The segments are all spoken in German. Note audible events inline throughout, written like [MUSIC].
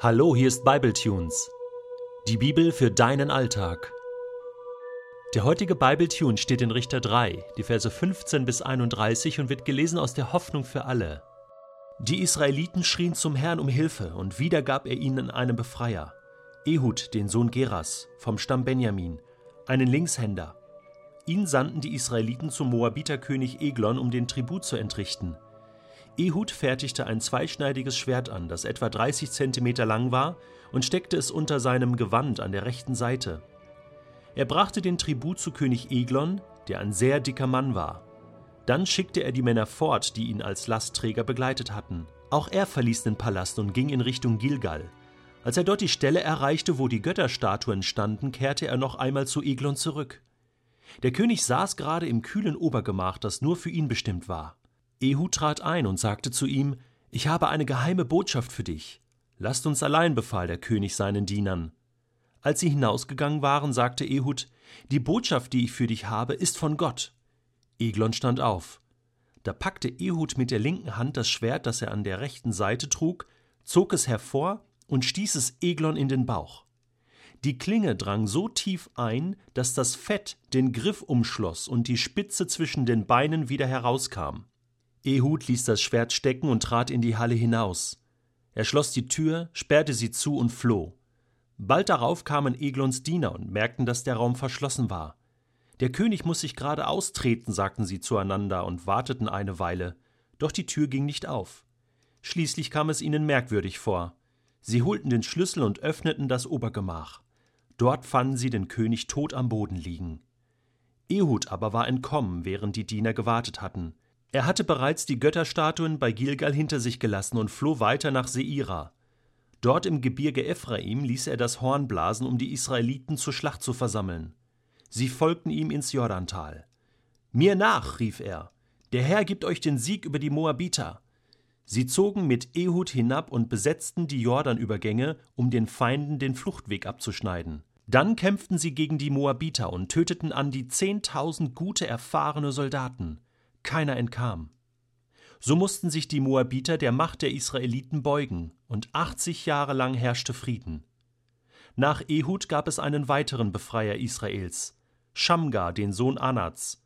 Hallo, hier ist Bibletunes. Die Bibel für deinen Alltag. Der heutige Bibletune steht in Richter 3, die Verse 15 bis 31 und wird gelesen aus der Hoffnung für alle. Die Israeliten schrien zum Herrn um Hilfe und wieder gab er ihnen einen Befreier. Ehud, den Sohn Geras, vom Stamm Benjamin, einen Linkshänder. Ihn sandten die Israeliten zum Moabiterkönig Eglon, um den Tribut zu entrichten. Ehud fertigte ein zweischneidiges Schwert an, das etwa 30 Zentimeter lang war, und steckte es unter seinem Gewand an der rechten Seite. Er brachte den Tribut zu König Eglon, der ein sehr dicker Mann war. Dann schickte er die Männer fort, die ihn als Lastträger begleitet hatten. Auch er verließ den Palast und ging in Richtung Gilgal. Als er dort die Stelle erreichte, wo die Götterstatuen standen, kehrte er noch einmal zu Eglon zurück. Der König saß gerade im kühlen Obergemach, das nur für ihn bestimmt war. Ehud trat ein und sagte zu ihm, Ich habe eine geheime Botschaft für dich. Lasst uns allein, befahl der König seinen Dienern. Als sie hinausgegangen waren, sagte Ehud, Die Botschaft, die ich für dich habe, ist von Gott. Eglon stand auf. Da packte Ehud mit der linken Hand das Schwert, das er an der rechten Seite trug, zog es hervor und stieß es Eglon in den Bauch. Die Klinge drang so tief ein, dass das Fett den Griff umschloss und die Spitze zwischen den Beinen wieder herauskam. Ehud ließ das Schwert stecken und trat in die Halle hinaus. Er schloss die Tür, sperrte sie zu und floh. Bald darauf kamen Eglons Diener und merkten, dass der Raum verschlossen war. Der König muss sich gerade austreten, sagten sie zueinander und warteten eine Weile, doch die Tür ging nicht auf. Schließlich kam es ihnen merkwürdig vor. Sie holten den Schlüssel und öffneten das Obergemach. Dort fanden sie den König tot am Boden liegen. Ehud aber war entkommen, während die Diener gewartet hatten. Er hatte bereits die Götterstatuen bei Gilgal hinter sich gelassen und floh weiter nach Seira. Dort im Gebirge Ephraim ließ er das Horn blasen, um die Israeliten zur Schlacht zu versammeln. Sie folgten ihm ins Jordantal. Mir nach, rief er, der Herr gibt euch den Sieg über die Moabiter. Sie zogen mit Ehud hinab und besetzten die Jordanübergänge, um den Feinden den Fluchtweg abzuschneiden. Dann kämpften sie gegen die Moabiter und töteten an die zehntausend gute, erfahrene Soldaten keiner entkam. So mussten sich die Moabiter der Macht der Israeliten beugen, und 80 Jahre lang herrschte Frieden. Nach Ehud gab es einen weiteren Befreier Israels, Shamgar, den Sohn Anats.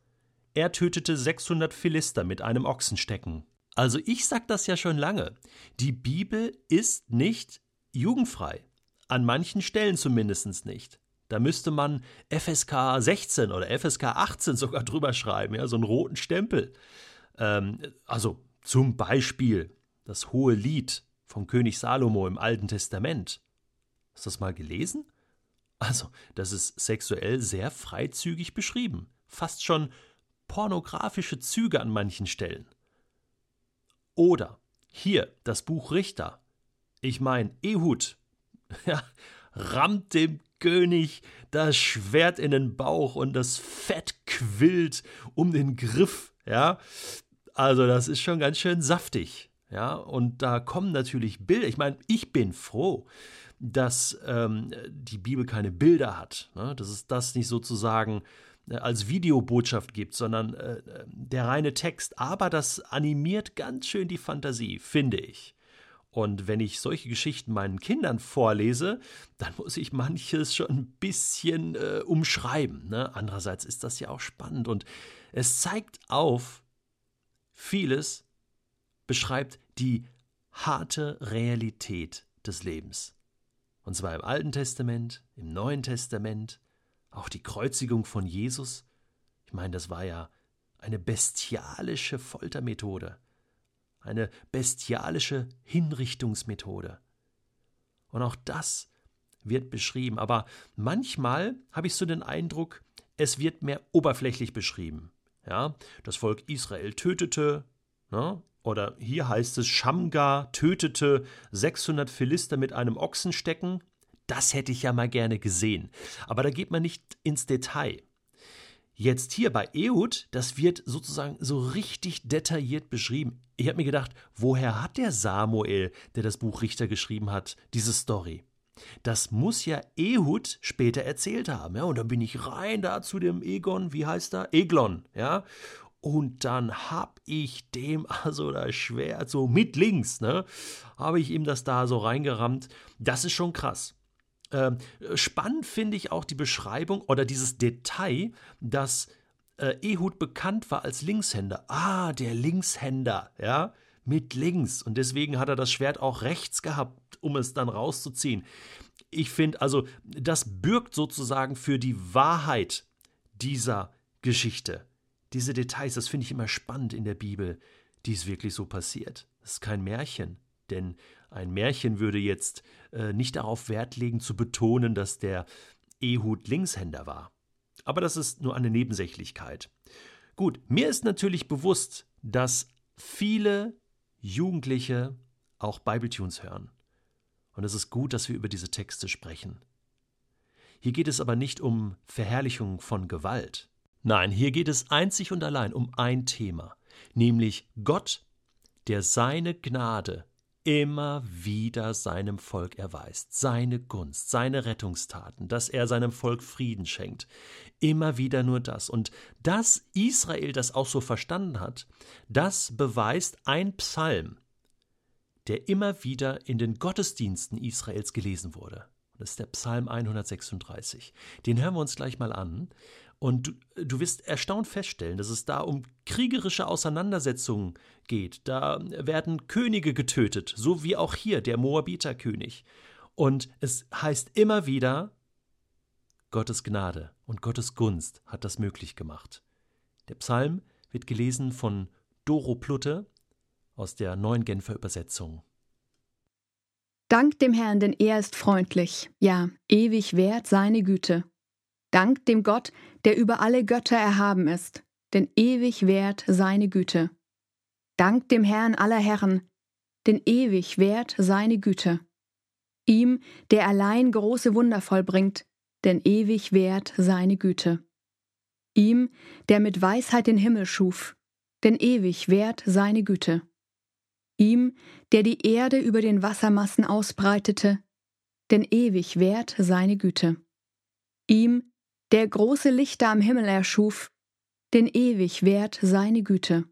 Er tötete 600 Philister mit einem Ochsenstecken. Also ich sag das ja schon lange. Die Bibel ist nicht jugendfrei. An manchen Stellen zumindest nicht. Da müsste man FSK 16 oder FSK 18 sogar [LAUGHS] drüber schreiben, ja, so einen roten Stempel. Ähm, also zum Beispiel das hohe Lied vom König Salomo im Alten Testament. Hast du das mal gelesen? Also, das ist sexuell sehr freizügig beschrieben. Fast schon pornografische Züge an manchen Stellen. Oder hier das Buch Richter. Ich meine, Ehud [LAUGHS] ja, rammt dem König das Schwert in den Bauch und das Fett quillt um den Griff, ja. Also, das ist schon ganz schön saftig, ja. Und da kommen natürlich Bilder. Ich meine, ich bin froh, dass ähm, die Bibel keine Bilder hat, ne? dass es das nicht sozusagen äh, als Videobotschaft gibt, sondern äh, der reine Text. Aber das animiert ganz schön die Fantasie, finde ich. Und wenn ich solche Geschichten meinen Kindern vorlese, dann muss ich manches schon ein bisschen äh, umschreiben. Ne? Andererseits ist das ja auch spannend und es zeigt auf, vieles beschreibt die harte Realität des Lebens. Und zwar im Alten Testament, im Neuen Testament, auch die Kreuzigung von Jesus. Ich meine, das war ja eine bestialische Foltermethode eine bestialische Hinrichtungsmethode. Und auch das wird beschrieben, aber manchmal habe ich so den Eindruck, es wird mehr oberflächlich beschrieben. Ja, das Volk Israel tötete, ne? oder hier heißt es, Schamgar tötete 600 Philister mit einem Ochsenstecken. Das hätte ich ja mal gerne gesehen. Aber da geht man nicht ins Detail. Jetzt hier bei Ehud, das wird sozusagen so richtig detailliert beschrieben. Ich habe mir gedacht, woher hat der Samuel, der das Buch Richter geschrieben hat, diese Story? Das muss ja Ehud später erzählt haben, ja. Und dann bin ich rein da zu dem Egon, wie heißt er? Eglon, ja. und dann hab ich dem [LAUGHS] also das Schwert so mit links, ne, habe ich ihm das da so reingerammt. Das ist schon krass. Ähm, spannend finde ich auch die Beschreibung oder dieses Detail, dass äh, Ehud bekannt war als Linkshänder. Ah, der Linkshänder, ja, mit links. Und deswegen hat er das Schwert auch rechts gehabt, um es dann rauszuziehen. Ich finde, also, das bürgt sozusagen für die Wahrheit dieser Geschichte. Diese Details, das finde ich immer spannend in der Bibel, die ist wirklich so passiert. Das ist kein Märchen, denn ein Märchen würde jetzt äh, nicht darauf Wert legen, zu betonen, dass der Ehud Linkshänder war. Aber das ist nur eine Nebensächlichkeit. Gut, mir ist natürlich bewusst, dass viele Jugendliche auch Bibletunes hören. Und es ist gut, dass wir über diese Texte sprechen. Hier geht es aber nicht um Verherrlichung von Gewalt. Nein, hier geht es einzig und allein um ein Thema, nämlich Gott, der seine Gnade immer wieder seinem Volk erweist, seine Gunst, seine Rettungstaten, dass er seinem Volk Frieden schenkt. Immer wieder nur das. Und dass Israel das auch so verstanden hat, das beweist ein Psalm, der immer wieder in den Gottesdiensten Israels gelesen wurde. Das ist der Psalm 136. Den hören wir uns gleich mal an. Und du, du wirst erstaunt feststellen, dass es da um kriegerische Auseinandersetzungen geht. Da werden Könige getötet, so wie auch hier der Moabiterkönig. Und es heißt immer wieder, Gottes Gnade und Gottes Gunst hat das möglich gemacht. Der Psalm wird gelesen von Doro Plutte aus der neuen Genfer Übersetzung. Dank dem Herrn, denn er ist freundlich, ja, ewig wert seine Güte. Dank dem Gott, der über alle Götter erhaben ist, denn ewig wert seine Güte. Dank dem Herrn aller Herren, denn ewig wert seine Güte. Ihm, der allein große Wunder vollbringt, denn ewig wert seine Güte. Ihm, der mit Weisheit den Himmel schuf, denn ewig wert seine Güte. Ihm, der die Erde über den Wassermassen ausbreitete, denn ewig wert seine Güte. Ihm, der große Lichter am Himmel erschuf, denn ewig wert seine Güte.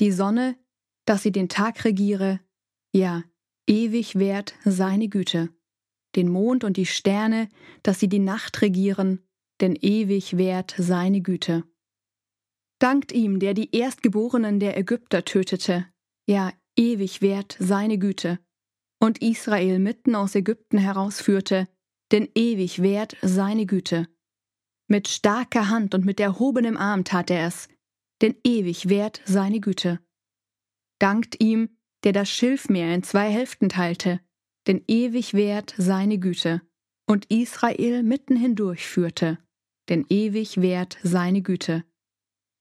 Die Sonne, dass sie den Tag regiere, ja, ewig wert seine Güte. Den Mond und die Sterne, dass sie die Nacht regieren, denn ewig wert seine Güte. Dankt ihm, der die Erstgeborenen der Ägypter tötete, ja, ewig wert seine Güte, und Israel mitten aus Ägypten herausführte, denn ewig wert seine Güte. Mit starker Hand und mit erhobenem Arm tat er es, denn ewig wert seine Güte. Dankt ihm, der das Schilfmeer in zwei Hälften teilte, denn ewig wert seine Güte, und Israel mitten hindurch führte, denn ewig wert seine Güte.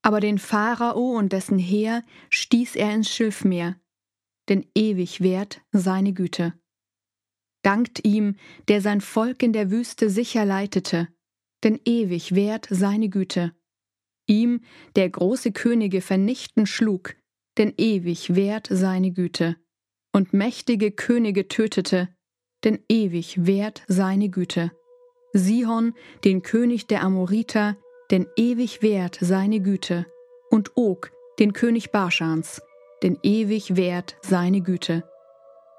Aber den Pharao und dessen Heer stieß er ins Schilfmeer, denn ewig wert seine Güte. Dankt ihm, der sein Volk in der Wüste sicher leitete, denn ewig wert seine Güte. Ihm, der große Könige vernichten schlug, denn ewig wert seine Güte. Und mächtige Könige tötete, denn ewig wert seine Güte. Sihon, den König der Amoriter, denn ewig wert seine Güte. Und Og, den König Barschans, denn ewig wert seine Güte.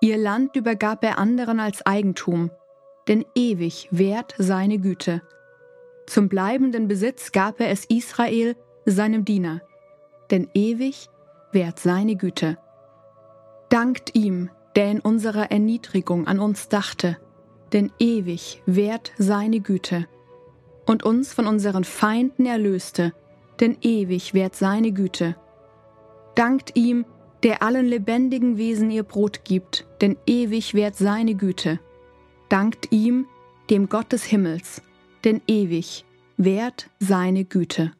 Ihr Land übergab er anderen als Eigentum, denn ewig wert seine Güte zum bleibenden Besitz gab er es Israel, seinem Diener, denn ewig währt seine Güte. Dankt ihm, der in unserer Erniedrigung an uns dachte, denn ewig währt seine Güte. Und uns von unseren Feinden erlöste, denn ewig währt seine Güte. Dankt ihm, der allen lebendigen Wesen ihr Brot gibt, denn ewig währt seine Güte. Dankt ihm, dem Gott des Himmels, denn ewig währt seine Güte.